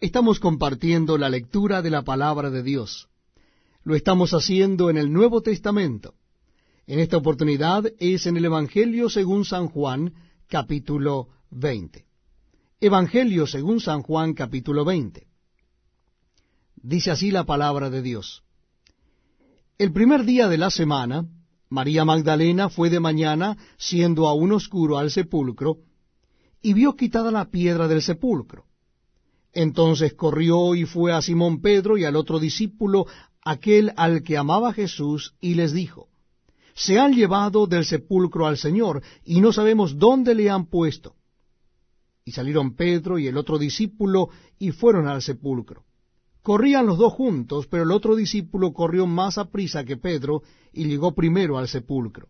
Estamos compartiendo la lectura de la palabra de Dios. Lo estamos haciendo en el Nuevo Testamento. En esta oportunidad es en el Evangelio según San Juan, capítulo 20. Evangelio según San Juan, capítulo 20. Dice así la palabra de Dios. El primer día de la semana, María Magdalena fue de mañana, siendo aún oscuro, al sepulcro, y vio quitada la piedra del sepulcro. Entonces corrió y fue a Simón Pedro y al otro discípulo, aquel al que amaba Jesús, y les dijo, Se han llevado del sepulcro al Señor, y no sabemos dónde le han puesto. Y salieron Pedro y el otro discípulo, y fueron al sepulcro. Corrían los dos juntos, pero el otro discípulo corrió más a prisa que Pedro, y llegó primero al sepulcro.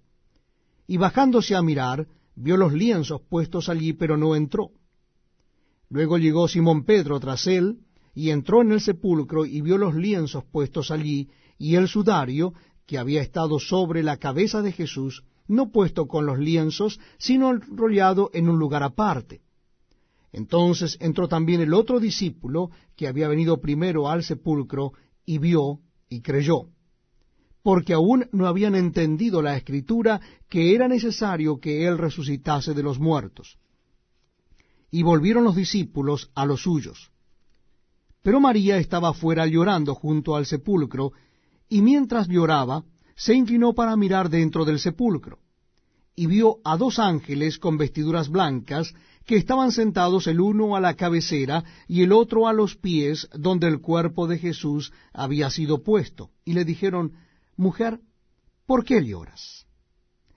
Y bajándose a mirar, vio los lienzos puestos allí, pero no entró. Luego llegó Simón Pedro tras él, y entró en el sepulcro y vio los lienzos puestos allí, y el sudario, que había estado sobre la cabeza de Jesús, no puesto con los lienzos, sino enrollado en un lugar aparte. Entonces entró también el otro discípulo, que había venido primero al sepulcro, y vio y creyó, porque aún no habían entendido la escritura que era necesario que él resucitase de los muertos y volvieron los discípulos a los suyos. Pero María estaba fuera llorando junto al sepulcro, y mientras lloraba, se inclinó para mirar dentro del sepulcro, y vio a dos ángeles con vestiduras blancas, que estaban sentados el uno a la cabecera y el otro a los pies donde el cuerpo de Jesús había sido puesto, y le dijeron, Mujer, ¿por qué lloras?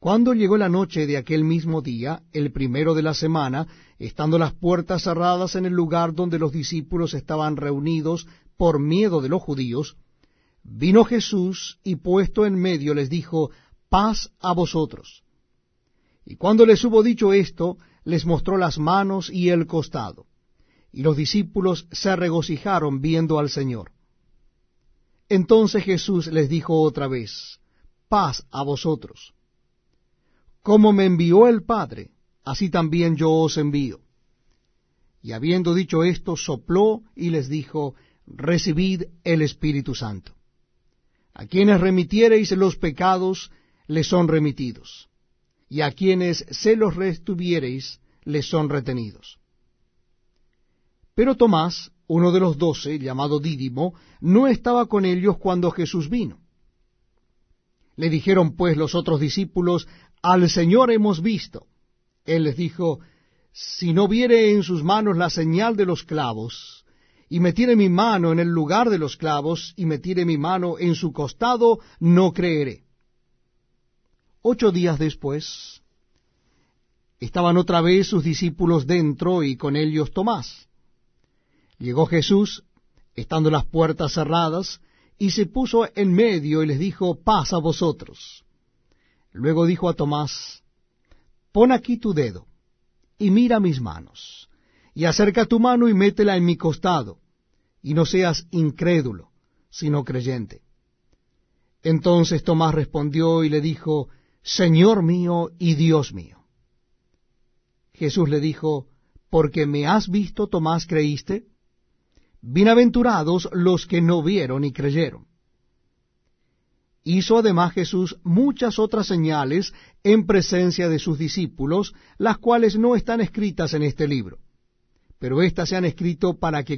Cuando llegó la noche de aquel mismo día, el primero de la semana, estando las puertas cerradas en el lugar donde los discípulos estaban reunidos por miedo de los judíos, vino Jesús y puesto en medio les dijo, paz a vosotros. Y cuando les hubo dicho esto, les mostró las manos y el costado. Y los discípulos se regocijaron viendo al Señor. Entonces Jesús les dijo otra vez, paz a vosotros. Como me envió el Padre, así también yo os envío. Y habiendo dicho esto, sopló y les dijo, Recibid el Espíritu Santo. A quienes remitiereis los pecados, les son remitidos, y a quienes se los retuviereis, les son retenidos. Pero Tomás, uno de los doce, llamado Dídimo, no estaba con ellos cuando Jesús vino. Le dijeron pues los otros discípulos, al Señor hemos visto. Él les dijo, si no viere en sus manos la señal de los clavos, y metiere mi mano en el lugar de los clavos, y metiere mi mano en su costado, no creeré. Ocho días después, estaban otra vez sus discípulos dentro y con ellos Tomás. Llegó Jesús, estando las puertas cerradas, y se puso en medio y les dijo, paz a vosotros. Luego dijo a Tomás, Pon aquí tu dedo, y mira mis manos, y acerca tu mano y métela en mi costado, y no seas incrédulo, sino creyente. Entonces Tomás respondió y le dijo, Señor mío y Dios mío. Jesús le dijo, Porque me has visto, Tomás, creíste. Bienaventurados los que no vieron y creyeron. Hizo además Jesús muchas otras señales en presencia de sus discípulos, las cuales no están escritas en este libro, pero éstas se han escrito para que